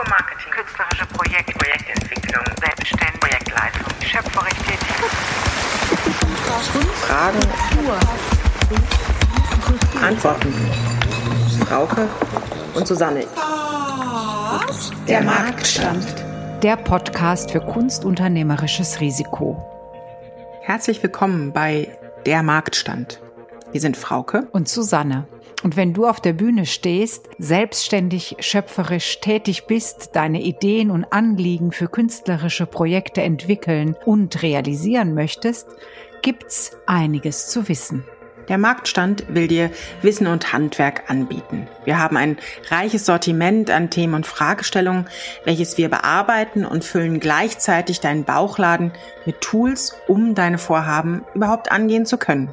Kulturmarketing, künstlerische Projekte, Projektentwicklung, Selbstständigkeit, Projektleitung, schöpferisch tätig. Fragen, Antworten. Frauke und Susanne. Der Marktstand. Der Podcast für kunstunternehmerisches Risiko. Herzlich willkommen bei Der Marktstand. Wir sind Frauke Und Susanne. Und wenn du auf der Bühne stehst, selbstständig, schöpferisch tätig bist, deine Ideen und Anliegen für künstlerische Projekte entwickeln und realisieren möchtest, gibt's einiges zu wissen. Der Marktstand will dir Wissen und Handwerk anbieten. Wir haben ein reiches Sortiment an Themen und Fragestellungen, welches wir bearbeiten und füllen gleichzeitig deinen Bauchladen mit Tools, um deine Vorhaben überhaupt angehen zu können.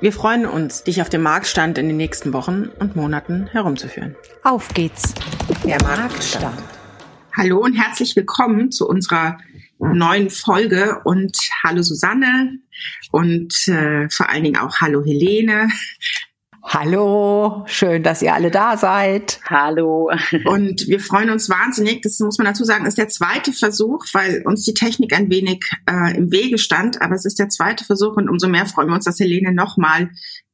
Wir freuen uns, dich auf dem Marktstand in den nächsten Wochen und Monaten herumzuführen. Auf geht's. Der Marktstand. Hallo und herzlich willkommen zu unserer neuen Folge und hallo Susanne und äh, vor allen Dingen auch hallo Helene. Hallo, schön, dass ihr alle da seid. Hallo. Und wir freuen uns wahnsinnig, das muss man dazu sagen, ist der zweite Versuch, weil uns die Technik ein wenig äh, im Wege stand, aber es ist der zweite Versuch und umso mehr freuen wir uns, dass Helene nochmal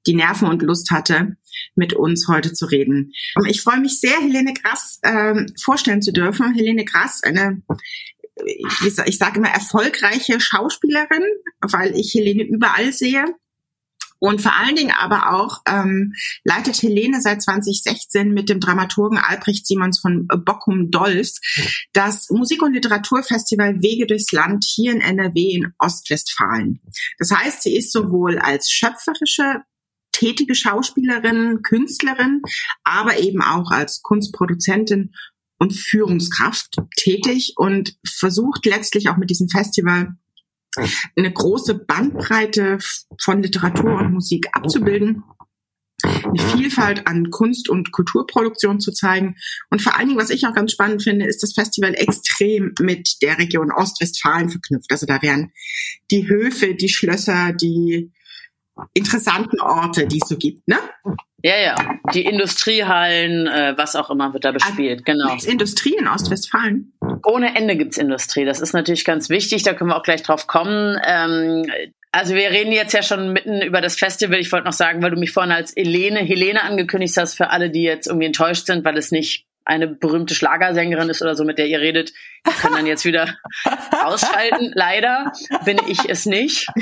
die Nerven und Lust hatte, mit uns heute zu reden. Ich freue mich sehr, Helene Grass ähm, vorstellen zu dürfen. Helene Grass, eine ich, ich sage immer erfolgreiche Schauspielerin, weil ich Helene überall sehe. Und vor allen Dingen aber auch ähm, leitet Helene seit 2016 mit dem Dramaturgen Albrecht Simons von Bockum Dolfs das Musik- und Literaturfestival Wege durchs Land hier in NRW in Ostwestfalen. Das heißt, sie ist sowohl als schöpferische tätige Schauspielerin, Künstlerin, aber eben auch als Kunstproduzentin und Führungskraft tätig und versucht letztlich auch mit diesem Festival eine große Bandbreite von Literatur und Musik abzubilden, eine Vielfalt an Kunst- und Kulturproduktion zu zeigen. Und vor allen Dingen, was ich auch ganz spannend finde, ist das Festival extrem mit der Region Ostwestfalen verknüpft. Also da werden die Höfe, die Schlösser, die interessanten Orte, die es so gibt, ne? Ja, ja. Die Industriehallen, äh, was auch immer wird da bespielt, genau. Gibt's Industrie in Ostwestfalen? Ohne Ende gibt's Industrie. Das ist natürlich ganz wichtig, da können wir auch gleich drauf kommen. Ähm, also wir reden jetzt ja schon mitten über das Festival. Ich wollte noch sagen, weil du mich vorhin als Helene, Helene angekündigt hast, für alle, die jetzt irgendwie enttäuscht sind, weil es nicht eine berühmte Schlagersängerin ist oder so, mit der ihr redet, die können dann jetzt wieder ausschalten. Leider bin ich es nicht.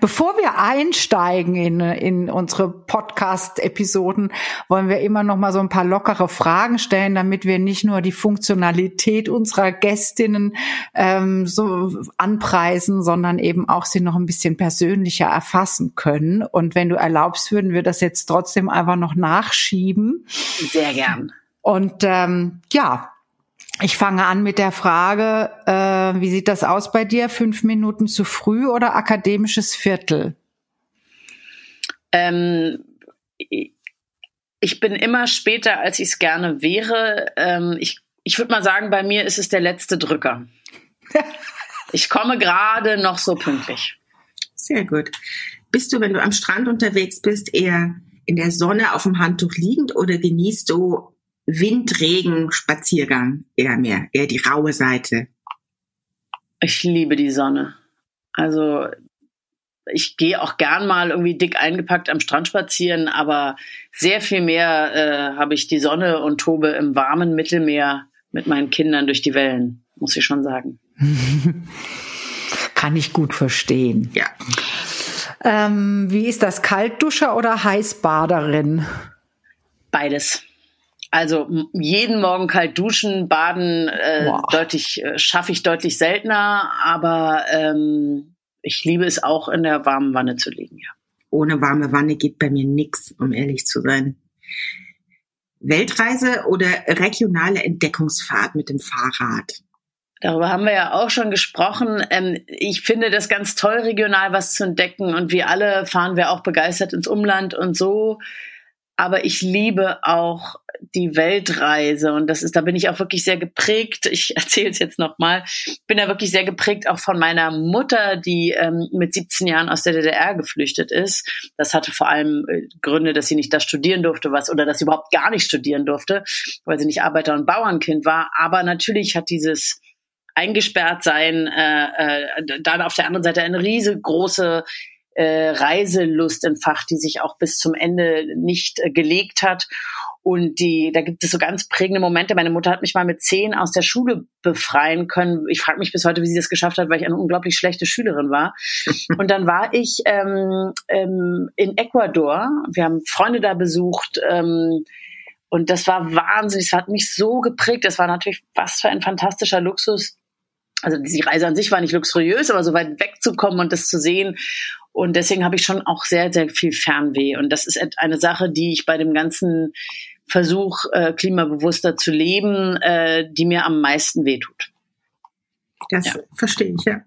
Bevor wir einsteigen in, in unsere Podcast-Episoden, wollen wir immer noch mal so ein paar lockere Fragen stellen, damit wir nicht nur die Funktionalität unserer Gästinnen ähm, so anpreisen, sondern eben auch sie noch ein bisschen persönlicher erfassen können. Und wenn du erlaubst, würden wir das jetzt trotzdem einfach noch nachschieben. Sehr gern. Und ähm, ja, ich fange an mit der Frage, äh, wie sieht das aus bei dir? Fünf Minuten zu früh oder akademisches Viertel? Ähm, ich bin immer später, als ich es gerne wäre. Ähm, ich ich würde mal sagen, bei mir ist es der letzte Drücker. ich komme gerade noch so pünktlich. Sehr gut. Bist du, wenn du am Strand unterwegs bist, eher in der Sonne auf dem Handtuch liegend oder genießt du Windregen, Spaziergang eher mehr, eher die raue Seite. Ich liebe die Sonne. Also ich gehe auch gern mal irgendwie dick eingepackt am Strand spazieren, aber sehr viel mehr äh, habe ich die Sonne und tobe im warmen Mittelmeer mit meinen Kindern durch die Wellen, muss ich schon sagen. Kann ich gut verstehen. Ja. Ähm, wie ist das, Kaltduscher oder Heißbaderin? Beides. Also jeden Morgen kalt duschen, baden äh, wow. deutlich äh, schaffe ich deutlich seltener, aber ähm, ich liebe es auch in der warmen Wanne zu liegen, ja. Ohne warme Wanne geht bei mir nix, um ehrlich zu sein. Weltreise oder regionale Entdeckungsfahrt mit dem Fahrrad? Darüber haben wir ja auch schon gesprochen. Ähm, ich finde das ganz toll, regional was zu entdecken. Und wir alle fahren wir auch begeistert ins Umland und so. Aber ich liebe auch die Weltreise und das ist, da bin ich auch wirklich sehr geprägt. Ich erzähle es jetzt nochmal. Bin da wirklich sehr geprägt auch von meiner Mutter, die ähm, mit 17 Jahren aus der DDR geflüchtet ist. Das hatte vor allem äh, Gründe, dass sie nicht da studieren durfte, was oder dass sie überhaupt gar nicht studieren durfte, weil sie nicht Arbeiter- und Bauernkind war. Aber natürlich hat dieses eingesperrt sein, äh, äh, dann auf der anderen Seite eine riesengroße äh, Reiselust entfacht, die sich auch bis zum Ende nicht äh, gelegt hat. Und die, da gibt es so ganz prägende Momente. Meine Mutter hat mich mal mit zehn aus der Schule befreien können. Ich frage mich bis heute, wie sie das geschafft hat, weil ich eine unglaublich schlechte Schülerin war. Und dann war ich ähm, ähm, in Ecuador. Wir haben Freunde da besucht. Ähm, und das war wahnsinnig. Es hat mich so geprägt. Das war natürlich was für ein fantastischer Luxus also die Reise an sich war nicht luxuriös, aber so weit wegzukommen und das zu sehen. Und deswegen habe ich schon auch sehr, sehr viel Fernweh. Und das ist eine Sache, die ich bei dem ganzen Versuch, äh, klimabewusster zu leben, äh, die mir am meisten wehtut. Das ja. verstehe ich, ja.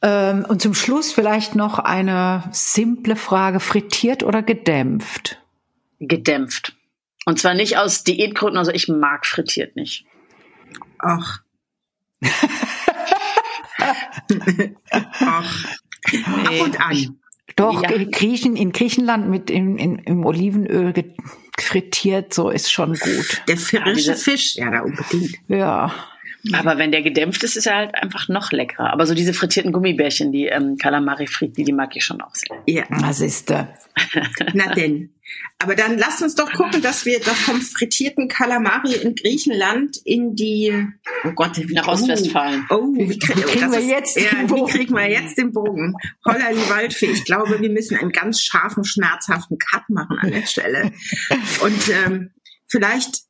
Ähm, und zum Schluss vielleicht noch eine simple Frage, frittiert oder gedämpft? Gedämpft. Und zwar nicht aus Diätgründen, also ich mag frittiert nicht. Ach. Ach. Ab und an. Doch, ja. Griechen, in Griechenland mit in, in, im Olivenöl frittiert, so ist schon gut. Der frische Fisch, ja, da unbedingt. Ja. Aber wenn der gedämpft ist, ist er halt einfach noch leckerer. Aber so diese frittierten Gummibärchen, die ähm, Calamari Fritti, die mag ich schon auch sehr. Ja. Was ist da? Na denn. Aber dann lasst uns doch gucken, dass wir doch vom frittierten Kalamari in Griechenland in die, oh Gott, nach Ostwestfalen. Oh, oh wie, krieg, wie kriegen wir jetzt ist, den ja, Bogen? Wie kriegen wir jetzt den Bogen? Holla die Waldfee. Ich glaube, wir müssen einen ganz scharfen, schmerzhaften Cut machen an der Stelle. Und ähm, vielleicht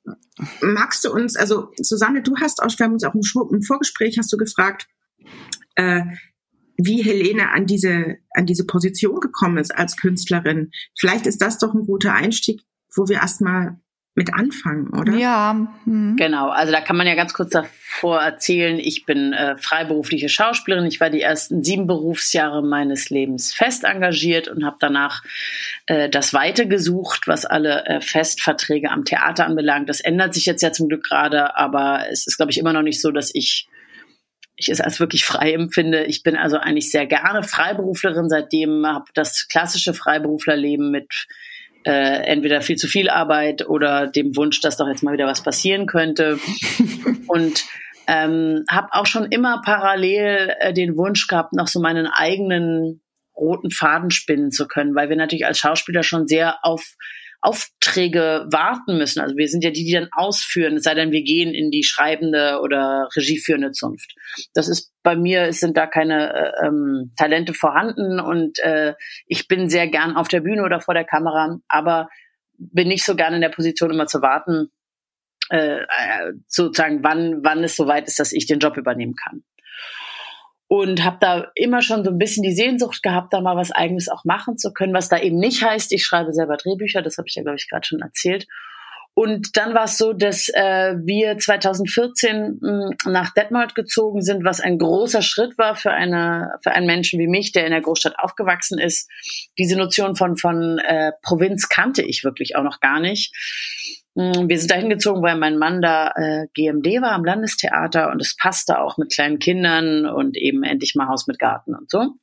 magst du uns, also Susanne, du hast auch, wir haben uns auch im, Vorgespräch hast du gefragt, äh, wie Helene an diese, an diese Position gekommen ist als Künstlerin. Vielleicht ist das doch ein guter Einstieg, wo wir erstmal mit anfangen, oder? Ja. Mhm. Genau, also da kann man ja ganz kurz davor erzählen, ich bin äh, freiberufliche Schauspielerin. Ich war die ersten sieben Berufsjahre meines Lebens fest engagiert und habe danach äh, das Weite gesucht, was alle äh, Festverträge am Theater anbelangt. Das ändert sich jetzt ja zum Glück gerade, aber es ist, glaube ich, immer noch nicht so, dass ich ich es als wirklich frei empfinde. Ich bin also eigentlich sehr gerne Freiberuflerin, seitdem habe das klassische Freiberuflerleben mit äh, entweder viel zu viel Arbeit oder dem Wunsch, dass doch jetzt mal wieder was passieren könnte. Und ähm, habe auch schon immer parallel äh, den Wunsch gehabt, noch so meinen eigenen roten Faden spinnen zu können, weil wir natürlich als Schauspieler schon sehr auf Aufträge warten müssen. Also wir sind ja die, die dann ausführen, es sei denn, wir gehen in die schreibende oder regieführende Zunft. Das ist bei mir, es sind da keine äh, ähm, Talente vorhanden und äh, ich bin sehr gern auf der Bühne oder vor der Kamera, aber bin nicht so gern in der Position, immer zu warten, äh, äh sozusagen, wann, wann es soweit ist, dass ich den Job übernehmen kann und habe da immer schon so ein bisschen die Sehnsucht gehabt, da mal was eigenes auch machen zu können, was da eben nicht heißt, ich schreibe selber Drehbücher, das habe ich ja, glaube ich, gerade schon erzählt. Und dann war es so, dass äh, wir 2014 mh, hm, nach Detmold gezogen sind, was ein großer Schritt war für eine für einen Menschen wie mich, der in der Großstadt aufgewachsen ist. Diese Notion von von äh, Provinz kannte ich wirklich auch noch gar nicht. Mm, wir sind da hingezogen, weil mein Mann da äh, GMD war am Landestheater und es passte auch mit kleinen Kindern und eben endlich mal Haus mit Garten und so.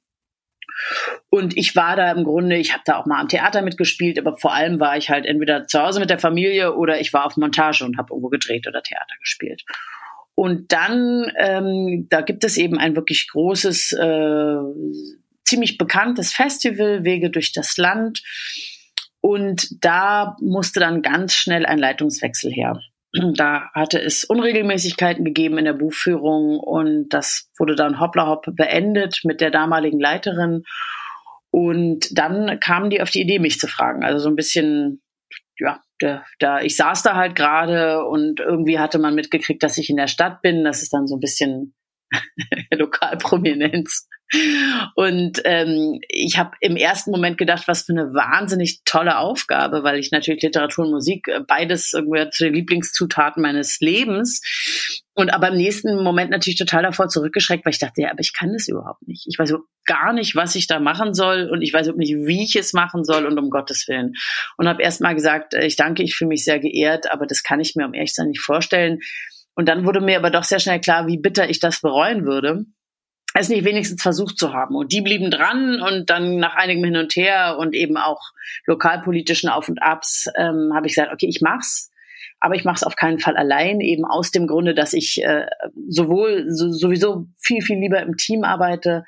Und ich war da im Grunde, ich habe da auch mal am Theater mitgespielt, aber vor allem war ich halt entweder zu Hause mit der Familie oder ich war auf Montage und habe irgendwo gedreht oder Theater gespielt. Und dann, ähm, da gibt es eben ein wirklich großes, äh, ziemlich bekanntes Festival, Wege durch das Land und da musste dann ganz schnell ein Leitungswechsel her. Da hatte es Unregelmäßigkeiten gegeben in der Buchführung und das wurde dann hoppla hopp beendet mit der damaligen Leiterin. Und dann kamen die auf die Idee, mich zu fragen. Also so ein bisschen, ja, da, da ich saß da halt gerade und irgendwie hatte man mitgekriegt, dass ich in der Stadt bin. Das ist dann so ein bisschen Lokalprominenz. Und ähm, ich habe im ersten Moment gedacht, was für eine wahnsinnig tolle Aufgabe, weil ich natürlich Literatur und Musik äh, beides irgendwie zu den Lieblingszutaten meines Lebens. Und aber im nächsten Moment natürlich total davor zurückgeschreckt, weil ich dachte, ja, aber ich kann das überhaupt nicht. Ich weiß gar nicht, was ich da machen soll und ich weiß überhaupt nicht, wie ich es machen soll und um Gottes Willen. Und habe erst mal gesagt, äh, ich danke, ich fühle mich sehr geehrt, aber das kann ich mir um ehrlich sein nicht vorstellen. Und dann wurde mir aber doch sehr schnell klar, wie bitter ich das bereuen würde es nicht wenigstens versucht zu haben. Und die blieben dran und dann nach einigem Hin und Her und eben auch lokalpolitischen Auf und Abs ähm, habe ich gesagt, okay, ich mach's, aber ich mache es auf keinen Fall allein, eben aus dem Grunde, dass ich äh, sowohl so, sowieso viel, viel lieber im Team arbeite,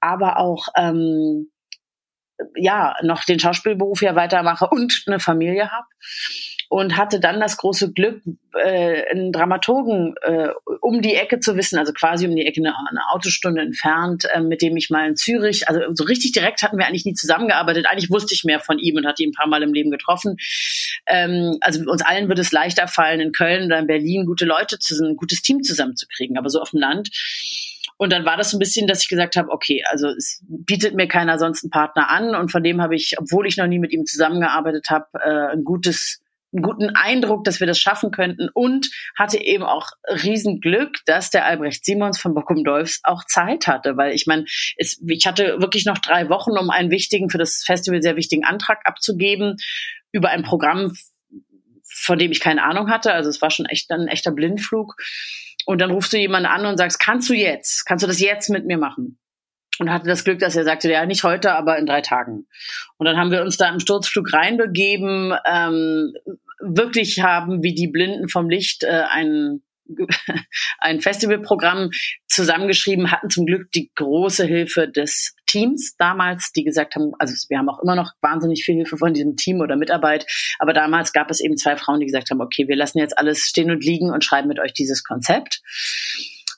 aber auch ähm, ja noch den Schauspielberuf ja weitermache und eine Familie habe und hatte dann das große Glück, äh, einen Dramaturgen äh, um die Ecke zu wissen, also quasi um die Ecke eine, eine Autostunde entfernt, äh, mit dem ich mal in Zürich, also so richtig direkt hatten wir eigentlich nie zusammengearbeitet. Eigentlich wusste ich mehr von ihm und hatte ihn ein paar Mal im Leben getroffen. Ähm, also uns allen würde es leichter fallen, in Köln oder in Berlin gute Leute zu ein gutes Team zusammenzukriegen, aber so auf dem Land. Und dann war das so ein bisschen, dass ich gesagt habe, okay, also es bietet mir keiner sonst einen Partner an und von dem habe ich, obwohl ich noch nie mit ihm zusammengearbeitet habe, äh, ein gutes einen guten Eindruck, dass wir das schaffen könnten und hatte eben auch Riesenglück, dass der Albrecht Simons von Bockum Dolphs auch Zeit hatte, weil ich meine, ich hatte wirklich noch drei Wochen, um einen wichtigen, für das Festival sehr wichtigen Antrag abzugeben über ein Programm, von dem ich keine Ahnung hatte. Also es war schon echt ein echter Blindflug. Und dann rufst du jemanden an und sagst, kannst du jetzt, kannst du das jetzt mit mir machen? Und hatte das Glück, dass er sagte, ja, nicht heute, aber in drei Tagen. Und dann haben wir uns da im Sturzflug reinbegeben, ähm, wirklich haben wie die Blinden vom Licht äh, ein ein Festivalprogramm zusammengeschrieben, hatten zum Glück die große Hilfe des Teams damals, die gesagt haben, also wir haben auch immer noch wahnsinnig viel Hilfe von diesem Team oder Mitarbeit, aber damals gab es eben zwei Frauen, die gesagt haben, okay, wir lassen jetzt alles stehen und liegen und schreiben mit euch dieses Konzept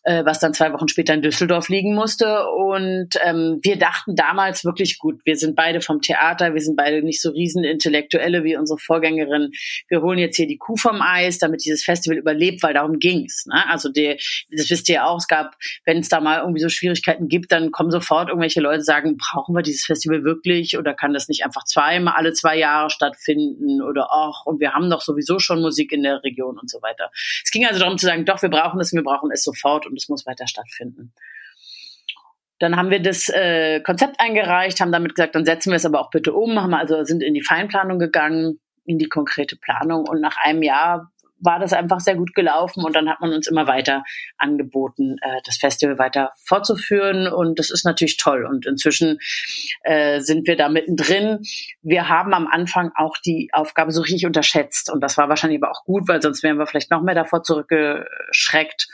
äh, was dann zwei Wochen später in Düsseldorf liegen musste. Und ähm, wir dachten damals wirklich gut, wir sind beide vom Theater, wir sind beide nicht so Riesenintellektuelle wie unsere Vorgängerin. Wir holen jetzt hier die Kuh vom Eis, damit dieses Festival überlebt, weil darum ging's. Ne? Also die, das wisst ihr auch, es gab, wenn es da mal irgendwie so Schwierigkeiten gibt, dann kommen sofort irgendwelche Leute sagen, brauchen wir dieses Festival wirklich oder kann das nicht einfach zweimal alle zwei Jahre stattfinden oder ach, und wir haben doch sowieso schon Musik in der Region und so weiter. Es ging also darum zu sagen, doch, wir brauchen es, wir brauchen es sofort und es muss weiter stattfinden. Dann haben wir das äh, Konzept eingereicht, haben damit gesagt, dann setzen wir es aber auch bitte um, haben also sind in die Feinplanung gegangen, in die konkrete Planung und nach einem Jahr war das einfach sehr gut gelaufen und dann hat man uns immer weiter angeboten, äh, das Festival weiter fortzuführen und das ist natürlich toll und inzwischen äh, sind wir da mittendrin. Wir haben am Anfang auch die Aufgabe so richtig unterschätzt und das war wahrscheinlich aber auch gut, weil sonst wären wir vielleicht noch mehr davor zurückgeschreckt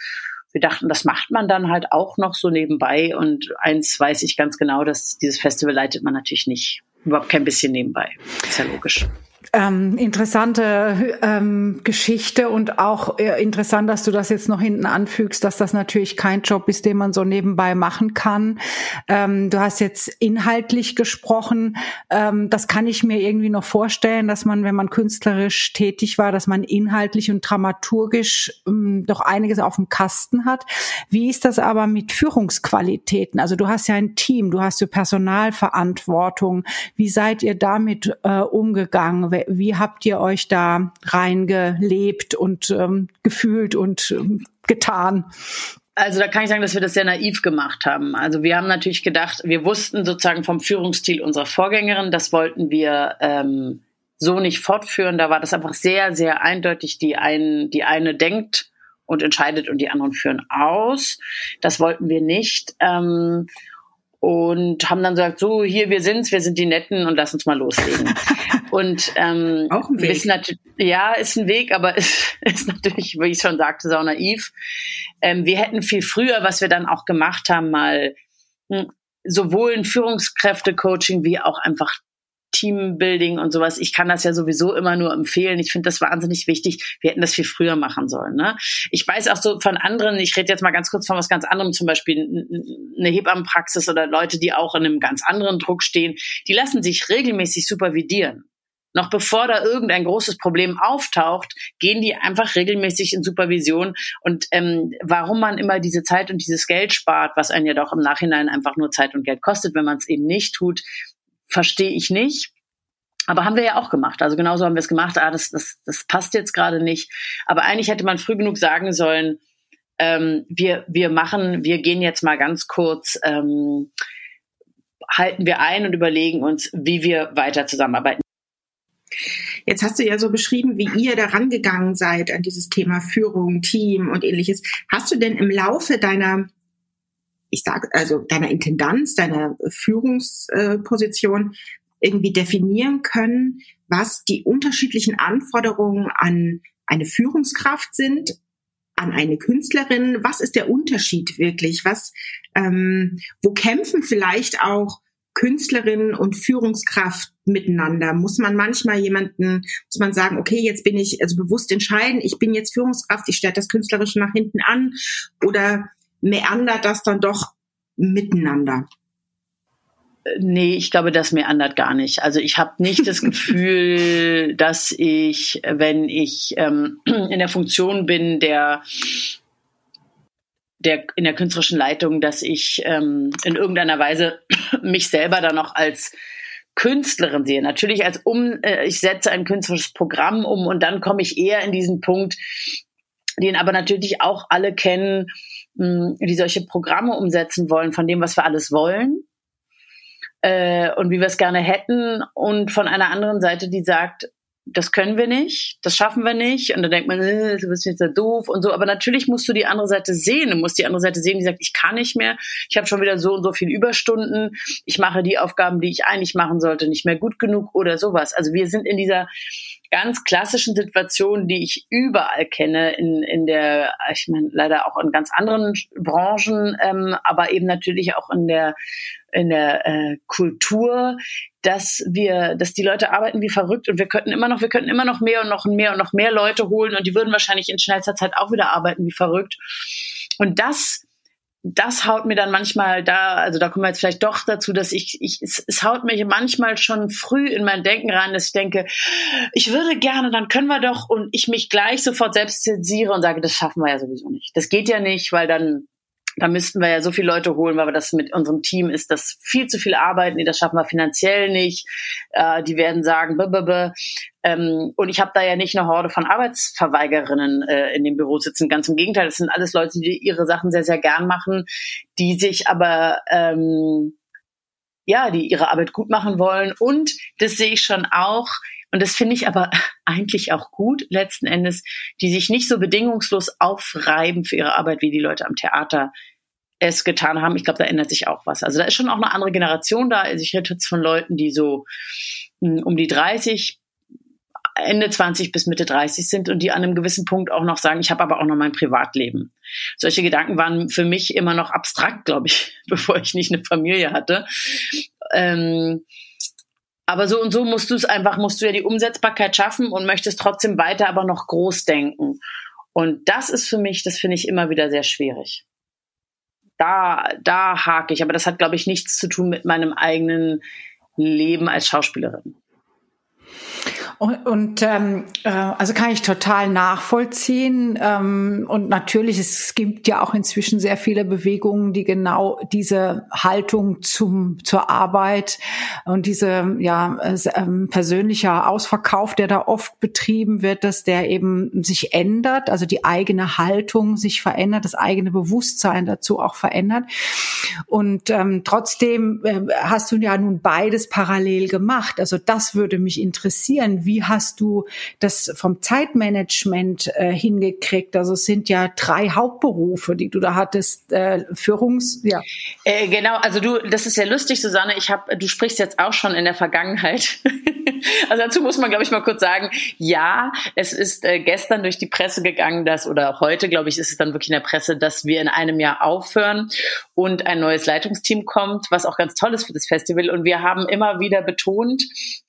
wir dachten, das macht man dann halt auch noch so nebenbei. Und eins weiß ich ganz genau, dass dieses Festival leitet man natürlich nicht. Überhaupt kein bisschen nebenbei. Ist ja logisch ähm, interessante ähm, Geschichte und auch äh, interessant, dass du das jetzt noch hinten anfügst, dass das natürlich kein Job ist, den man so nebenbei machen kann. Ähm, du hast jetzt inhaltlich gesprochen. Ähm, das kann ich mir irgendwie noch vorstellen, dass man, wenn man künstlerisch tätig war, dass man inhaltlich und dramaturgisch ähm, doch einiges auf dem Kasten hat. Wie ist das aber mit Führungsqualitäten? Also du hast ja ein Team, du hast ja Personalverantwortung. Wie seid ihr damit äh, umgegangen? Wie habt ihr euch da reingelebt und ähm, gefühlt und ähm, getan? Also da kann ich sagen, dass wir das sehr naiv gemacht haben. Also wir haben natürlich gedacht, wir wussten sozusagen vom Führungsstil unserer Vorgängerin, das wollten wir ähm, so nicht fortführen. Da war das einfach sehr, sehr eindeutig. Die, ein, die eine denkt und entscheidet und die anderen führen aus. Das wollten wir nicht. Ähm, und haben dann gesagt, so hier wir sind's, wir sind die Netten und lass uns mal loslegen. und ähm, auch ein Weg. ja, ist ein Weg, aber ist, ist natürlich, wie ich schon sagte, sau naiv. Ähm, wir hätten viel früher, was wir dann auch gemacht haben, mal hm, sowohl ein Führungskräfte-Coaching wie auch einfach Teambuilding und sowas. Ich kann das ja sowieso immer nur empfehlen. Ich finde das wahnsinnig wichtig. Wir hätten das viel früher machen sollen. Ne? Ich weiß auch so von anderen, ich rede jetzt mal ganz kurz von was ganz anderem, zum Beispiel eine Hebammenpraxis oder Leute, die auch in einem ganz anderen Druck stehen, die lassen sich regelmäßig supervidieren. noch bevor da irgendein großes Problem auftaucht, gehen die einfach regelmäßig in Supervision. Und ähm, warum man immer diese Zeit und dieses Geld spart, was einen ja doch im Nachhinein einfach nur Zeit und Geld kostet, wenn man es eben nicht tut, verstehe ich nicht. Aber haben wir ja auch gemacht. Also genauso haben wir es gemacht. Ah, das, das, das passt jetzt gerade nicht. Aber eigentlich hätte man früh genug sagen sollen, ähm, wir, wir machen, wir gehen jetzt mal ganz kurz, ähm, halten wir ein und überlegen uns, wie wir weiter zusammenarbeiten. Jetzt hast du ja so beschrieben, wie ihr da rangegangen seid an dieses Thema Führung, Team und ähnliches. Hast du denn im Laufe deiner, ich sag, also deiner Intendanz, deiner Führungsposition irgendwie definieren können, was die unterschiedlichen Anforderungen an eine Führungskraft sind, an eine Künstlerin? Was ist der Unterschied wirklich? Was, ähm, wo kämpfen vielleicht auch Künstlerin und Führungskraft miteinander? Muss man manchmal jemanden, muss man sagen, okay, jetzt bin ich also bewusst entscheiden, ich bin jetzt Führungskraft, ich stelle das Künstlerische nach hinten an oder meandert das dann doch miteinander? Nee, ich glaube, das mir andert gar nicht. Also ich habe nicht das Gefühl, dass ich, wenn ich ähm, in der Funktion bin, der der in der künstlerischen Leitung, dass ich ähm, in irgendeiner Weise mich selber dann noch als Künstlerin sehe. Natürlich als um, äh, ich setze ein künstlerisches Programm um und dann komme ich eher in diesen Punkt, den aber natürlich auch alle kennen, die solche Programme umsetzen wollen, von dem, was wir alles wollen äh, und wie wir es gerne hätten und von einer anderen Seite, die sagt, das können wir nicht, das schaffen wir nicht. Und dann denkt man, äh, du bist jetzt so doof und so. Aber natürlich musst du die andere Seite sehen. Du musst die andere Seite sehen, die sagt, ich kann nicht mehr, ich habe schon wieder so und so viel Überstunden, ich mache die Aufgaben, die ich eigentlich machen sollte, nicht mehr gut genug oder sowas. Also wir sind in dieser ganz klassischen Situationen, die ich überall kenne, in, in der, ich meine, leider auch in ganz anderen Branchen, ähm, aber eben natürlich auch in der in der äh, Kultur, dass wir, dass die Leute arbeiten wie verrückt und wir könnten immer noch, wir könnten immer noch mehr und noch mehr und noch mehr Leute holen und die würden wahrscheinlich in schnellster Zeit auch wieder arbeiten wie verrückt. Und das das haut mir dann manchmal da, also da kommen wir jetzt vielleicht doch dazu, dass ich, ich es, es haut mich manchmal schon früh in mein Denken rein, dass ich denke, ich würde gerne, dann können wir doch und ich mich gleich sofort selbst zensiere und sage, das schaffen wir ja sowieso nicht. Das geht ja nicht, weil dann da müssten wir ja so viele Leute holen, weil wir das mit unserem Team ist, das viel zu viel arbeiten, nee, das schaffen wir finanziell nicht. Äh, die werden sagen, b -b -b. Ähm, und ich habe da ja nicht eine Horde von Arbeitsverweigerinnen äh, in dem Büro sitzen. Ganz im Gegenteil, das sind alles Leute, die ihre Sachen sehr, sehr gern machen, die sich aber ähm, ja, die ihre Arbeit gut machen wollen. Und das sehe ich schon auch, und das finde ich aber eigentlich auch gut, letzten Endes, die sich nicht so bedingungslos aufreiben für ihre Arbeit, wie die Leute am Theater es getan haben. Ich glaube, da ändert sich auch was. Also da ist schon auch eine andere Generation da. Also ich rede jetzt von Leuten, die so hm, um die 30, Ende 20 bis Mitte 30 sind und die an einem gewissen Punkt auch noch sagen, ich habe aber auch noch mein Privatleben. Solche Gedanken waren für mich immer noch abstrakt, glaube ich, bevor ich nicht eine Familie hatte. Ähm, aber so und so musst du es einfach, musst du ja die Umsetzbarkeit schaffen und möchtest trotzdem weiter aber noch groß denken. Und das ist für mich, das finde ich immer wieder sehr schwierig. Da, da hake ich. Aber das hat, glaube ich, nichts zu tun mit meinem eigenen Leben als Schauspielerin. Und, und ähm, äh, also kann ich total nachvollziehen. Ähm, und natürlich, es gibt ja auch inzwischen sehr viele Bewegungen, die genau diese Haltung zum zur Arbeit und diese ja äh, persönlicher Ausverkauf, der da oft betrieben wird, dass der eben sich ändert, also die eigene Haltung sich verändert, das eigene Bewusstsein dazu auch verändert. Und ähm, trotzdem äh, hast du ja nun beides parallel gemacht. Also das würde mich interessieren wie hast du das vom Zeitmanagement äh, hingekriegt? Also es sind ja drei Hauptberufe, die du da hattest, äh, Führungs, ja. Äh, genau, also du, das ist ja lustig, Susanne. Ich habe, du sprichst jetzt auch schon in der Vergangenheit. also dazu muss man, glaube ich, mal kurz sagen, ja, es ist äh, gestern durch die Presse gegangen, dass oder heute, glaube ich, ist es dann wirklich in der Presse, dass wir in einem Jahr aufhören und ein neues Leitungsteam kommt, was auch ganz toll ist für das Festival. Und wir haben immer wieder betont,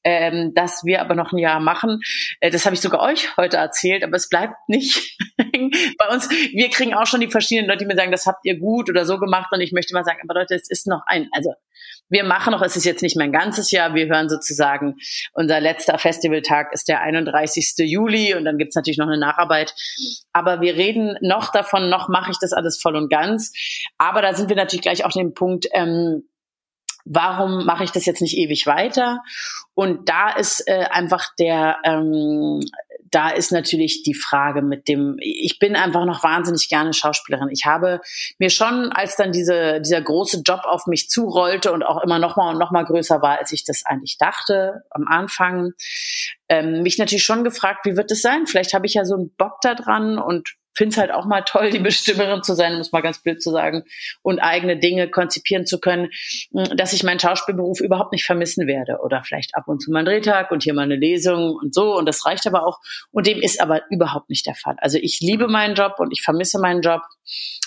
ähm, dass wir aber noch ein Jahr machen. Äh, das habe ich sogar euch heute erzählt, aber es bleibt nicht. Bei uns, wir kriegen auch schon die verschiedenen Leute, die mir sagen, das habt ihr gut oder so gemacht. Und ich möchte mal sagen, aber Leute, es ist noch ein, also wir machen noch, es ist jetzt nicht mein ganzes Jahr, wir hören sozusagen, unser letzter Festivaltag ist der 31. Juli und dann gibt's natürlich noch eine Nacharbeit. Aber wir reden noch davon, noch mache ich das alles voll und ganz. Aber da sind wir natürlich gleich auch den Punkt, ähm, warum mache ich das jetzt nicht ewig weiter? Und da ist äh, einfach der, ähm, da ist natürlich die Frage mit dem, ich bin einfach noch wahnsinnig gerne Schauspielerin. Ich habe mir schon, als dann diese, dieser große Job auf mich zurollte und auch immer noch mal und noch mal größer war, als ich das eigentlich dachte am Anfang, ähm, mich natürlich schon gefragt, wie wird es sein? Vielleicht habe ich ja so einen Bock da dran und finde es halt auch mal toll, die Bestimmerin zu sein, um es mal ganz blöd zu sagen, und eigene Dinge konzipieren zu können, hm, dass ich meinen Schauspielberuf überhaupt nicht vermissen werde. Oder vielleicht ab und zu mal einen Drehtag und hier mal eine Lesung und so. Und das reicht aber auch. Und dem ist aber überhaupt nicht der Fall. Also ich liebe meinen Job und ich vermisse meinen Job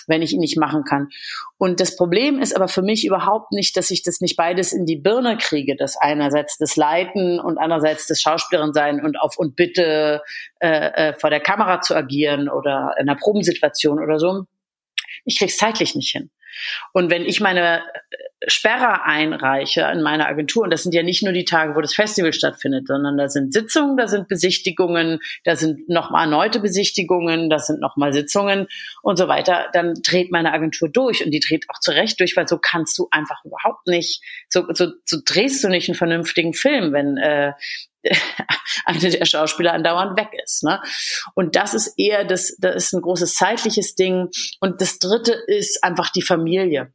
wenn ich ihn nicht machen kann. Und das Problem ist aber für mich überhaupt nicht, dass ich das nicht beides in die Birne kriege, das einerseits das Leiten und andererseits das Schauspielerin sein und auf und bitte äh, äh, vor der Kamera zu agieren oder einer Probensituation oder so. Ich krieg's zeitlich nicht hin. Und wenn ich meine Sperrer einreiche in meiner Agentur, und das sind ja nicht nur die Tage, wo das Festival stattfindet, sondern da sind Sitzungen, da sind Besichtigungen, da sind nochmal erneute Besichtigungen, da sind nochmal Sitzungen und so weiter, dann dreht meine Agentur durch und die dreht auch zurecht durch, weil so kannst du einfach überhaupt nicht, so, so, so drehst du nicht einen vernünftigen Film, wenn äh, eine der Schauspieler andauernd weg ist. Ne? Und das ist eher das, das ist ein großes zeitliches Ding. Und das dritte ist einfach die Familie.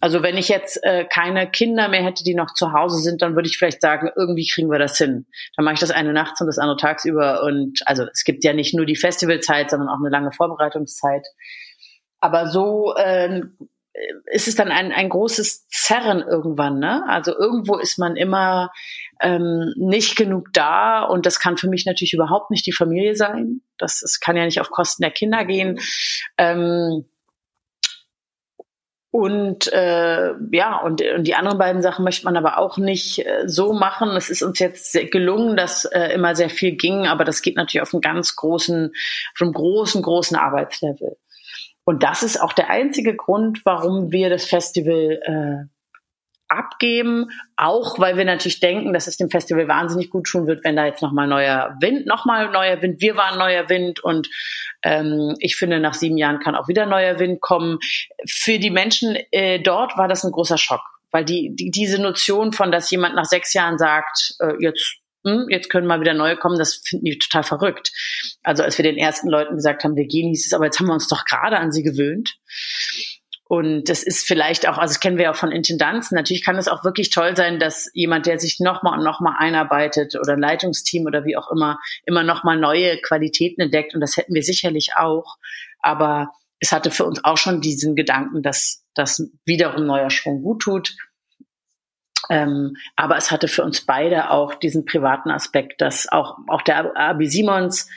Also wenn ich jetzt äh, keine Kinder mehr hätte, die noch zu Hause sind, dann würde ich vielleicht sagen, irgendwie kriegen wir das hin. Dann mache ich das eine nachts und das andere tagsüber. Und also es gibt ja nicht nur die Festivalzeit, sondern auch eine lange Vorbereitungszeit. Aber so äh, ist es dann ein, ein großes Zerren irgendwann. Ne? Also irgendwo ist man immer ähm, nicht genug da und das kann für mich natürlich überhaupt nicht die Familie sein. Das, das kann ja nicht auf Kosten der Kinder gehen. Ähm, und äh, ja, und, und die anderen beiden Sachen möchte man aber auch nicht äh, so machen. Es ist uns jetzt gelungen, dass äh, immer sehr viel ging, aber das geht natürlich auf einem ganz großen, auf einem großen, großen Arbeitslevel. Und das ist auch der einzige Grund, warum wir das Festival äh, abgeben, auch weil wir natürlich denken, dass es dem Festival wahnsinnig gut tun wird, wenn da jetzt nochmal neuer Wind, nochmal neuer Wind, wir waren neuer Wind und ähm, ich finde, nach sieben Jahren kann auch wieder neuer Wind kommen. Für die Menschen äh, dort war das ein großer Schock, weil die, die diese Notion von, dass jemand nach sechs Jahren sagt, äh, jetzt hm, jetzt können mal wieder neue kommen, das finden die total verrückt. Also als wir den ersten Leuten gesagt haben, wir gehen, hieß es, aber jetzt haben wir uns doch gerade an sie gewöhnt. Und das ist vielleicht auch, also das kennen wir ja von Intendanzen. Natürlich kann es auch wirklich toll sein, dass jemand, der sich nochmal und nochmal einarbeitet oder ein Leitungsteam oder wie auch immer, immer nochmal neue Qualitäten entdeckt. Und das hätten wir sicherlich auch. Aber es hatte für uns auch schon diesen Gedanken, dass das wiederum neuer Schwung gut tut. Ähm, aber es hatte für uns beide auch diesen privaten Aspekt, dass auch, auch der Abi Simons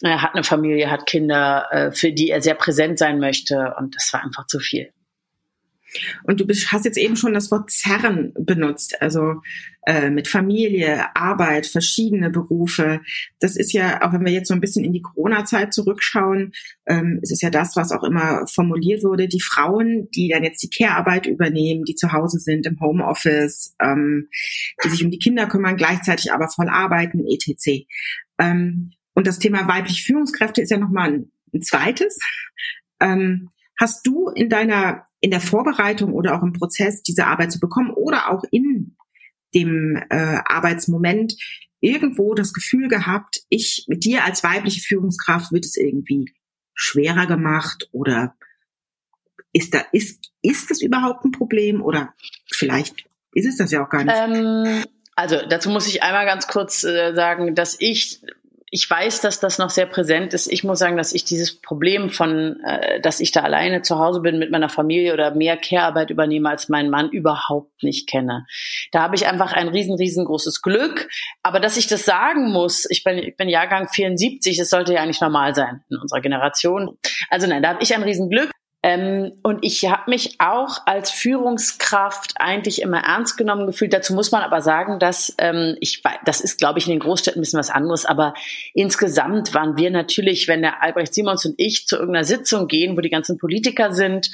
er hat eine Familie, hat Kinder, äh, für die er sehr präsent sein möchte. Und das war einfach zu viel. Und du hast jetzt eben schon das Wort Zerren benutzt, also äh, mit Familie, Arbeit, verschiedene Berufe. Das ist ja, auch wenn wir jetzt so ein bisschen in die Corona-Zeit zurückschauen, ähm, es ist ja das, was auch immer formuliert wurde, die Frauen, die dann jetzt die Care-Arbeit übernehmen, die zu Hause sind im Homeoffice, ähm, die sich um die Kinder kümmern, gleichzeitig aber voll arbeiten, etc. Ähm, und das Thema weibliche Führungskräfte ist ja nochmal ein, ein zweites. Ähm, hast du in deiner, in der Vorbereitung oder auch im Prozess diese Arbeit zu bekommen oder auch in dem äh, Arbeitsmoment irgendwo das Gefühl gehabt, ich mit dir als weibliche Führungskraft wird es irgendwie schwerer gemacht oder ist da ist ist das überhaupt ein Problem oder vielleicht ist es das ja auch gar nicht. Ähm, also dazu muss ich einmal ganz kurz äh, sagen, dass ich ich weiß, dass das noch sehr präsent ist. Ich muss sagen, dass ich dieses Problem von, äh, dass ich da alleine zu Hause bin mit meiner Familie oder mehr Care-Arbeit übernehme als mein Mann, überhaupt nicht kenne. Da habe ich einfach ein riesen, riesengroßes Glück. Aber dass ich das sagen muss, ich bin, ich bin Jahrgang 74, es sollte ja eigentlich normal sein in unserer Generation. Also nein, da habe ich ein Riesenglück. Ähm, und ich habe mich auch als Führungskraft eigentlich immer ernst genommen gefühlt. Dazu muss man aber sagen, dass ähm, ich, das ist, glaube ich, in den Großstädten ein bisschen was anderes. Aber insgesamt waren wir natürlich, wenn der Albrecht Simons und ich zu irgendeiner Sitzung gehen, wo die ganzen Politiker sind,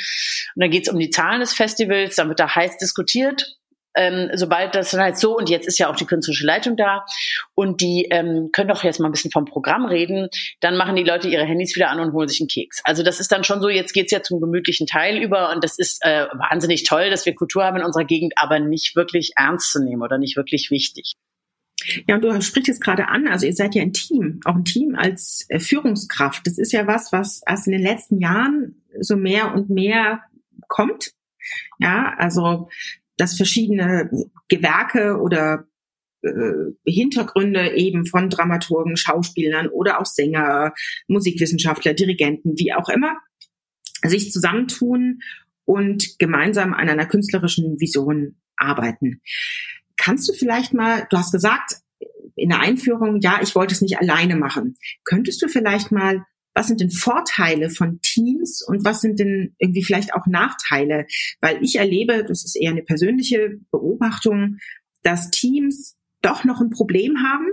und dann geht es um die Zahlen des Festivals, dann wird da heiß diskutiert ähm, sobald das dann halt so, und jetzt ist ja auch die künstlerische Leitung da und die ähm, können doch jetzt mal ein bisschen vom Programm reden, dann machen die Leute ihre Handys wieder an und holen sich einen Keks. Also das ist dann schon so, jetzt geht's ja zum gemütlichen Teil über und das ist äh, wahnsinnig toll, dass wir Kultur haben in unserer Gegend, aber nicht wirklich ernst zu nehmen oder nicht wirklich wichtig. Ja, und du sprichst es gerade an, also ihr seid ja ein Team, auch ein Team als äh, Führungskraft. Das ist ja was, was erst in den letzten Jahren so mehr und mehr kommt. Ja, also dass verschiedene Gewerke oder äh, Hintergründe eben von Dramaturgen, Schauspielern oder auch Sänger, Musikwissenschaftler, Dirigenten, wie auch immer, sich zusammentun und gemeinsam an einer künstlerischen Vision arbeiten. Kannst du vielleicht mal, du hast gesagt in der Einführung, ja, ich wollte es nicht alleine machen. Könntest du vielleicht mal was sind denn Vorteile von Teams und was sind denn irgendwie vielleicht auch Nachteile? Weil ich erlebe, das ist eher eine persönliche Beobachtung, dass Teams doch noch ein Problem haben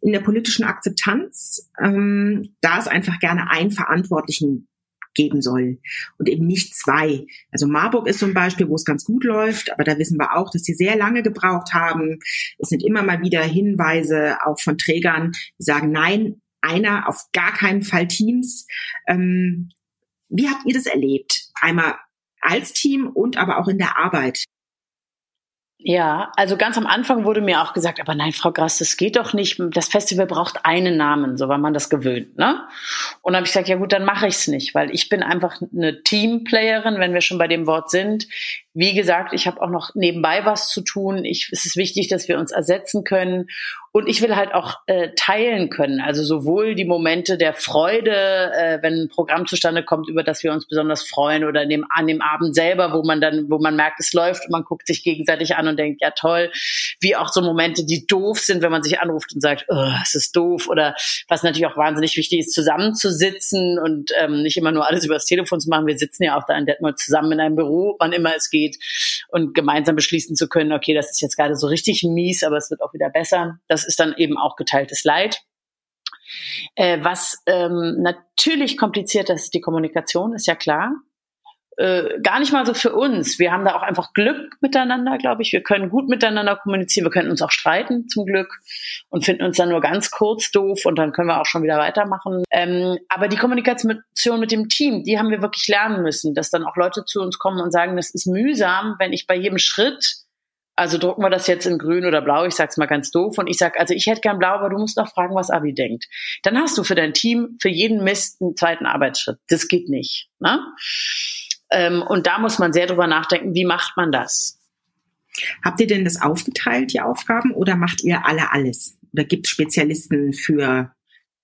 in der politischen Akzeptanz, ähm, da es einfach gerne einen Verantwortlichen geben soll und eben nicht zwei. Also Marburg ist zum Beispiel, wo es ganz gut läuft, aber da wissen wir auch, dass sie sehr lange gebraucht haben. Es sind immer mal wieder Hinweise auch von Trägern, die sagen, nein, einer, auf gar keinen Fall Teams. Ähm, wie habt ihr das erlebt? Einmal als Team und aber auch in der Arbeit. Ja, also ganz am Anfang wurde mir auch gesagt, aber nein, Frau Grass, das geht doch nicht. Das Festival braucht einen Namen, so war man das gewöhnt. Ne? Und dann habe ich gesagt, ja gut, dann mache ich es nicht, weil ich bin einfach eine Teamplayerin, wenn wir schon bei dem Wort sind. Wie gesagt, ich habe auch noch nebenbei was zu tun. Ich, es ist wichtig, dass wir uns ersetzen können. Und ich will halt auch äh, teilen können. Also sowohl die Momente der Freude, äh, wenn ein Programm zustande kommt, über das wir uns besonders freuen, oder dem, an dem Abend selber, wo man dann, wo man merkt, es läuft und man guckt sich gegenseitig an und denkt, ja toll, wie auch so Momente, die doof sind, wenn man sich anruft und sagt, oh, es ist doof, oder was natürlich auch wahnsinnig wichtig ist, zusammenzusitzen und ähm, nicht immer nur alles über das Telefon zu machen. Wir sitzen ja auch da in Detmold zusammen in einem Büro, wann immer es geht, und gemeinsam beschließen zu können, okay, das ist jetzt gerade so richtig mies, aber es wird auch wieder besser. Das ist dann eben auch geteiltes Leid. Äh, was ähm, natürlich kompliziert ist, die Kommunikation, ist ja klar. Äh, gar nicht mal so für uns. Wir haben da auch einfach Glück miteinander, glaube ich. Wir können gut miteinander kommunizieren. Wir können uns auch streiten, zum Glück, und finden uns dann nur ganz kurz doof und dann können wir auch schon wieder weitermachen. Ähm, aber die Kommunikation mit dem Team, die haben wir wirklich lernen müssen, dass dann auch Leute zu uns kommen und sagen, das ist mühsam, wenn ich bei jedem Schritt also drucken wir das jetzt in grün oder blau, ich sag's mal ganz doof. Und ich sag, also ich hätte gern blau, aber du musst doch fragen, was Abi denkt. Dann hast du für dein Team für jeden Mist einen zweiten Arbeitsschritt. Das geht nicht. Ne? Ähm, und da muss man sehr drüber nachdenken, wie macht man das? Habt ihr denn das aufgeteilt, die Aufgaben, oder macht ihr alle alles? Oder gibt es Spezialisten für,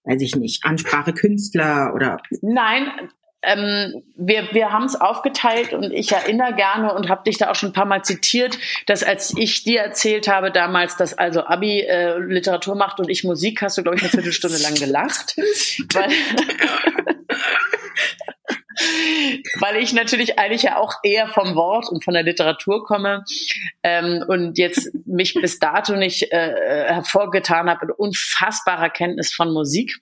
weiß ich nicht, Ansprache Künstler oder? Nein, ähm, wir, wir haben es aufgeteilt und ich erinnere gerne und habe dich da auch schon ein paar Mal zitiert, dass als ich dir erzählt habe damals, dass also Abi äh, Literatur macht und ich Musik, hast du, glaube ich, eine Viertelstunde lang gelacht. weil, weil ich natürlich eigentlich ja auch eher vom Wort und von der Literatur komme ähm, und jetzt mich bis dato nicht äh, hervorgetan habe, eine unfassbare Kenntnis von Musik.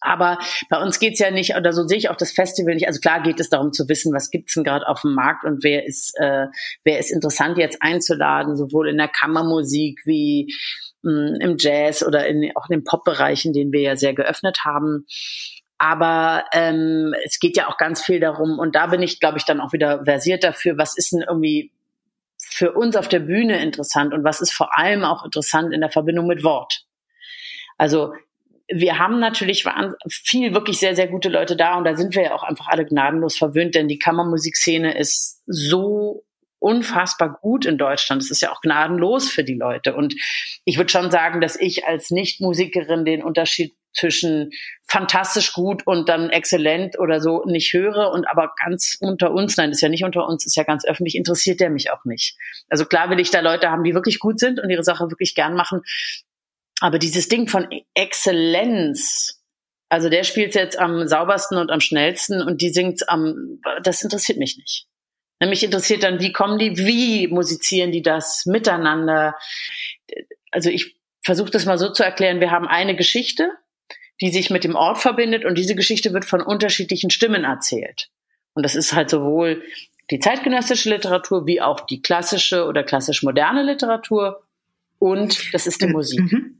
Aber bei uns geht's ja nicht, oder so sehe ich auch das Festival nicht. Also klar geht es darum zu wissen, was gibt's denn gerade auf dem Markt und wer ist, äh, wer ist interessant jetzt einzuladen, sowohl in der Kammermusik wie mh, hm, im Jazz oder in, auch in den Pop-Bereichen, den wir ja sehr geöffnet haben. Aber ähm, es geht ja auch ganz viel darum, und da bin ich, glaube ich, dann auch wieder versiert dafür, was ist denn irgendwie für uns auf der Bühne interessant und was ist vor allem auch interessant in der Verbindung mit Wort. Also wir haben natürlich viel wirklich sehr, sehr gute Leute da und da sind wir ja auch einfach alle gnadenlos verwöhnt, denn die Kammermusikszene ist so unfassbar gut in Deutschland. Es ist ja auch gnadenlos für die Leute. Und ich würde schon sagen, dass ich als Nichtmusikerin den Unterschied zwischen fantastisch gut und dann exzellent oder so nicht höre und aber ganz unter uns, nein, ist ja nicht unter uns, ist ja ganz öffentlich, interessiert der mich auch nicht. Also klar will ich da Leute haben, die wirklich gut sind und ihre Sache wirklich gern machen, aber dieses Ding von Exzellenz, Also der spielt jetzt am saubersten und am schnellsten und die singt am, das interessiert mich nicht. Mich interessiert dann, wie kommen die, wie musizieren die das miteinander. Also ich versuche das mal so zu erklären, wir haben eine Geschichte, die sich mit dem Ort verbindet und diese Geschichte wird von unterschiedlichen Stimmen erzählt. Und das ist halt sowohl die zeitgenössische Literatur wie auch die klassische oder klassisch moderne Literatur und das ist die Musik. Mhm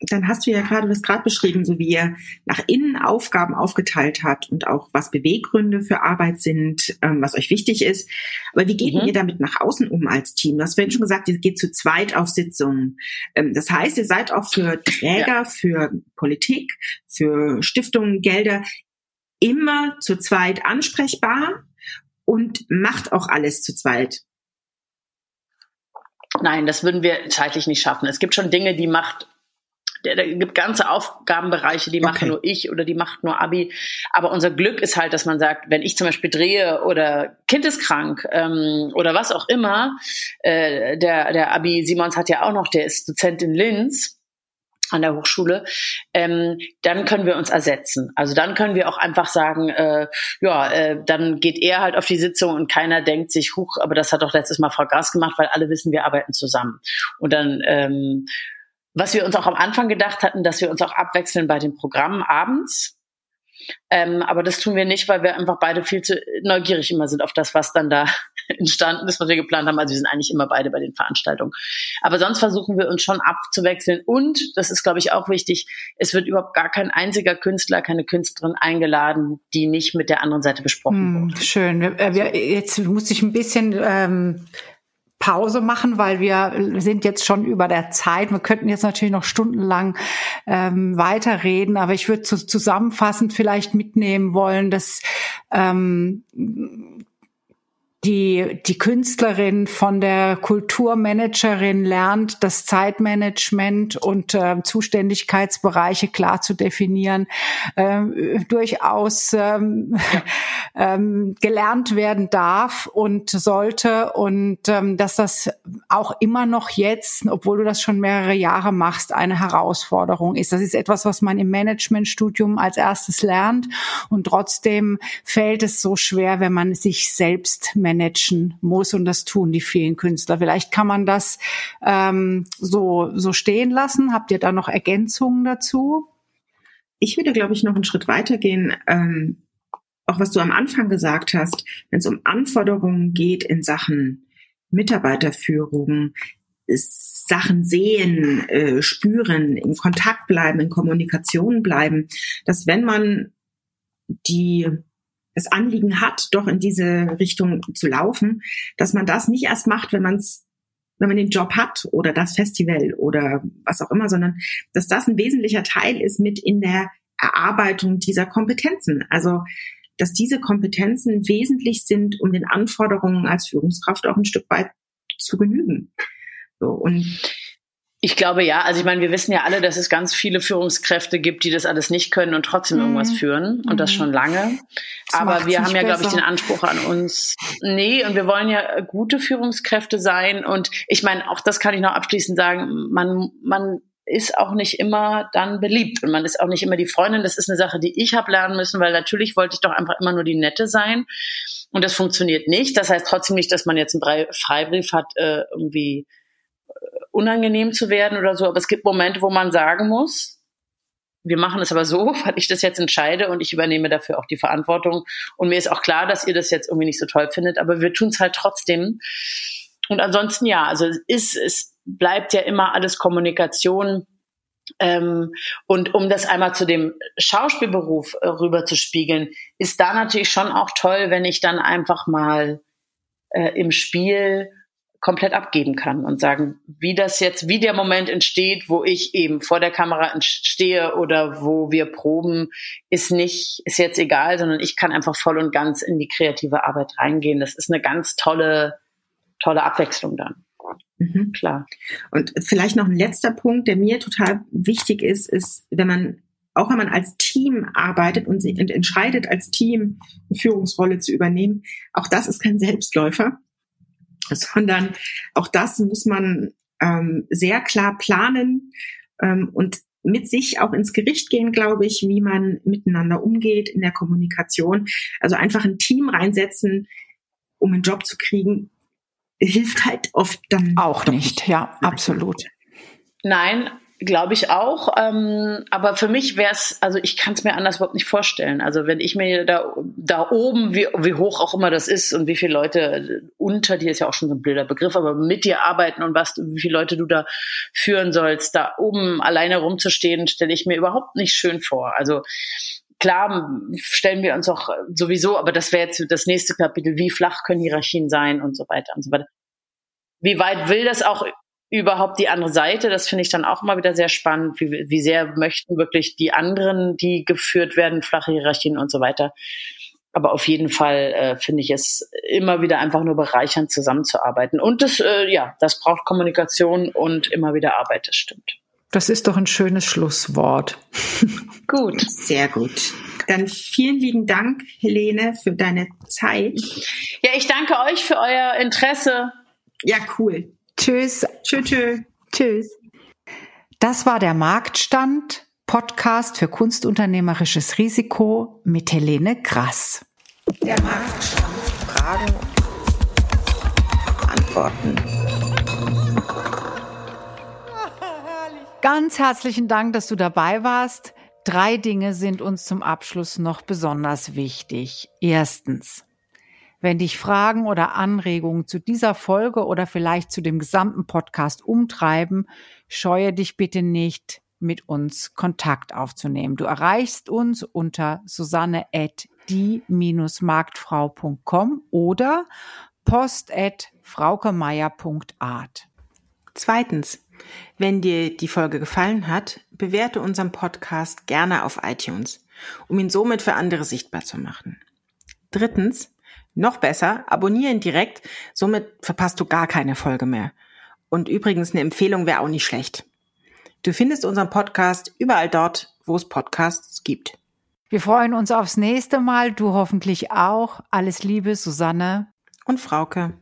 dann hast du ja gerade, du hast gerade beschrieben, so wie ihr nach innen Aufgaben aufgeteilt habt und auch was Beweggründe für Arbeit sind, ähm, was euch wichtig ist. Aber wie geht mhm. ihr damit nach außen um als Team? Du hast vorhin schon gesagt, ihr geht zu zweit auf Sitzungen. Ähm, das heißt, ihr seid auch für Träger, ja. für Politik, für Stiftungen, Gelder immer zu zweit ansprechbar und macht auch alles zu zweit. Nein, das würden wir zeitlich nicht schaffen. Es gibt schon Dinge, die macht da gibt ganze Aufgabenbereiche, die mache nur ich oder die macht nur Abi. Aber unser Glück ist halt, dass man sagt, wenn ich zum Beispiel drehe oder Kind ist krank ähm, oder was auch immer, äh, der, der Abi Simons hat ja auch noch, der ist Dozent in Linz an der Hochschule, ähm, dann können wir uns ersetzen. Also dann können wir auch einfach sagen, äh, ja, äh, dann geht er halt auf die Sitzung und keiner denkt sich, huch, aber das hat doch letztes Mal Frau Gras gemacht, weil alle wissen, wir arbeiten zusammen. Und dann ähm, was wir uns auch am Anfang gedacht hatten, dass wir uns auch abwechseln bei den Programmen abends. Ähm, aber das tun wir nicht, weil wir einfach beide viel zu neugierig immer sind auf das, was dann da entstanden ist, was wir geplant haben. Also wir sind eigentlich immer beide bei den Veranstaltungen. Aber sonst versuchen wir uns schon abzuwechseln. Und, das ist, glaube ich, auch wichtig, es wird überhaupt gar kein einziger Künstler, keine Künstlerin eingeladen, die nicht mit der anderen Seite besprochen hm, wurde. Schön. Jetzt muss ich ein bisschen ähm, Pause machen, weil wir sind jetzt schon über der Zeit. Wir könnten jetzt natürlich noch stundenlang ähm, weiterreden, aber ich würde zu, zusammenfassend vielleicht mitnehmen wollen, dass ähm, die, die Künstlerin von der Kulturmanagerin lernt, das Zeitmanagement und äh, Zuständigkeitsbereiche klar zu definieren, äh, durchaus ähm, ähm, gelernt werden darf und sollte und ähm, dass das auch immer noch jetzt, obwohl du das schon mehrere Jahre machst, eine Herausforderung ist. Das ist etwas, was man im Managementstudium als erstes lernt und trotzdem fällt es so schwer, wenn man sich selbst managt managen muss und das tun die vielen Künstler. Vielleicht kann man das ähm, so, so stehen lassen. Habt ihr da noch Ergänzungen dazu? Ich würde, glaube ich, noch einen Schritt weitergehen. Ähm, auch was du am Anfang gesagt hast, wenn es um Anforderungen geht in Sachen Mitarbeiterführung, Sachen sehen, äh, spüren, in Kontakt bleiben, in Kommunikation bleiben, dass wenn man die das Anliegen hat, doch in diese Richtung zu laufen, dass man das nicht erst macht, wenn man es wenn man den Job hat oder das Festival oder was auch immer, sondern dass das ein wesentlicher Teil ist mit in der Erarbeitung dieser Kompetenzen. Also, dass diese Kompetenzen wesentlich sind, um den Anforderungen als Führungskraft auch ein Stück weit zu genügen. So, und ich glaube ja, also ich meine, wir wissen ja alle, dass es ganz viele Führungskräfte gibt, die das alles nicht können und trotzdem mhm. irgendwas führen und mhm. das schon lange. Das Aber wir haben ja, glaube ich, den Anspruch an uns. Nee, und wir wollen ja gute Führungskräfte sein. Und ich meine, auch das kann ich noch abschließend sagen, man, man ist auch nicht immer dann beliebt und man ist auch nicht immer die Freundin. Das ist eine Sache, die ich habe lernen müssen, weil natürlich wollte ich doch einfach immer nur die Nette sein und das funktioniert nicht. Das heißt trotzdem nicht, dass man jetzt einen Freibrief hat, äh, irgendwie unangenehm zu werden oder so. Aber es gibt Momente, wo man sagen muss, wir machen es aber so, weil ich das jetzt entscheide und ich übernehme dafür auch die Verantwortung. Und mir ist auch klar, dass ihr das jetzt irgendwie nicht so toll findet, aber wir tun es halt trotzdem. Und ansonsten ja, also es ist, es bleibt ja immer alles Kommunikation. Ähm, und um das einmal zu dem Schauspielberuf äh, rüber zu spiegeln, ist da natürlich schon auch toll, wenn ich dann einfach mal äh, im Spiel komplett abgeben kann und sagen, wie das jetzt, wie der Moment entsteht, wo ich eben vor der Kamera stehe oder wo wir proben, ist nicht, ist jetzt egal, sondern ich kann einfach voll und ganz in die kreative Arbeit reingehen. Das ist eine ganz tolle, tolle Abwechslung dann. Mhm. Klar. Und vielleicht noch ein letzter Punkt, der mir total wichtig ist, ist, wenn man auch wenn man als Team arbeitet und, entscheidet, als Team eine Führungsrolle zu übernehmen, auch das ist kein Selbstläufer sondern auch das muss man ähm, sehr klar planen ähm, und mit sich auch ins Gericht gehen, glaube ich, wie man miteinander umgeht in der Kommunikation. Also einfach ein Team reinsetzen, um einen Job zu kriegen, hilft halt oft dann. Auch nicht, ja, absolut. Nein, Glaube ich auch. Ähm, aber für mich wäre es, also ich kann es mir anders überhaupt nicht vorstellen. Also wenn ich mir da, da oben, wie, wie hoch auch immer das ist und wie viele Leute unter dir ist ja auch schon so ein blöder Begriff, aber mit dir arbeiten und was, wie viele Leute du da führen sollst, da oben alleine rumzustehen, stelle ich mir überhaupt nicht schön vor. Also klar stellen wir uns auch sowieso, aber das wäre jetzt das nächste Kapitel, wie flach können Hierarchien sein und so weiter und so weiter. Wie weit will das auch überhaupt die andere Seite. Das finde ich dann auch immer wieder sehr spannend. Wie, wie sehr möchten wirklich die anderen, die geführt werden, flache Hierarchien und so weiter. Aber auf jeden Fall äh, finde ich es immer wieder einfach nur bereichernd, zusammenzuarbeiten. Und das, äh, ja, das braucht Kommunikation und immer wieder Arbeit, das stimmt. Das ist doch ein schönes Schlusswort. gut. Sehr gut. Dann vielen lieben Dank, Helene, für deine Zeit. Ja, ich danke euch für euer Interesse. Ja, cool. Tschüss. Tschüss. Tschüss. Tschüss. Das war der Marktstand Podcast für kunstunternehmerisches Risiko mit Helene Grass. Der Marktstand. Fragen, Antworten. Ganz herzlichen Dank, dass du dabei warst. Drei Dinge sind uns zum Abschluss noch besonders wichtig. Erstens, wenn dich Fragen oder Anregungen zu dieser Folge oder vielleicht zu dem gesamten Podcast umtreiben, scheue dich bitte nicht, mit uns Kontakt aufzunehmen. Du erreichst uns unter susanne at die-marktfrau.com oder post at fraukemeier.art. Zweitens, wenn dir die Folge gefallen hat, bewerte unseren Podcast gerne auf iTunes, um ihn somit für andere sichtbar zu machen. Drittens, noch besser, abonnieren direkt, somit verpasst du gar keine Folge mehr. Und übrigens, eine Empfehlung wäre auch nicht schlecht. Du findest unseren Podcast überall dort, wo es Podcasts gibt. Wir freuen uns aufs nächste Mal, du hoffentlich auch. Alles Liebe, Susanne und Frauke.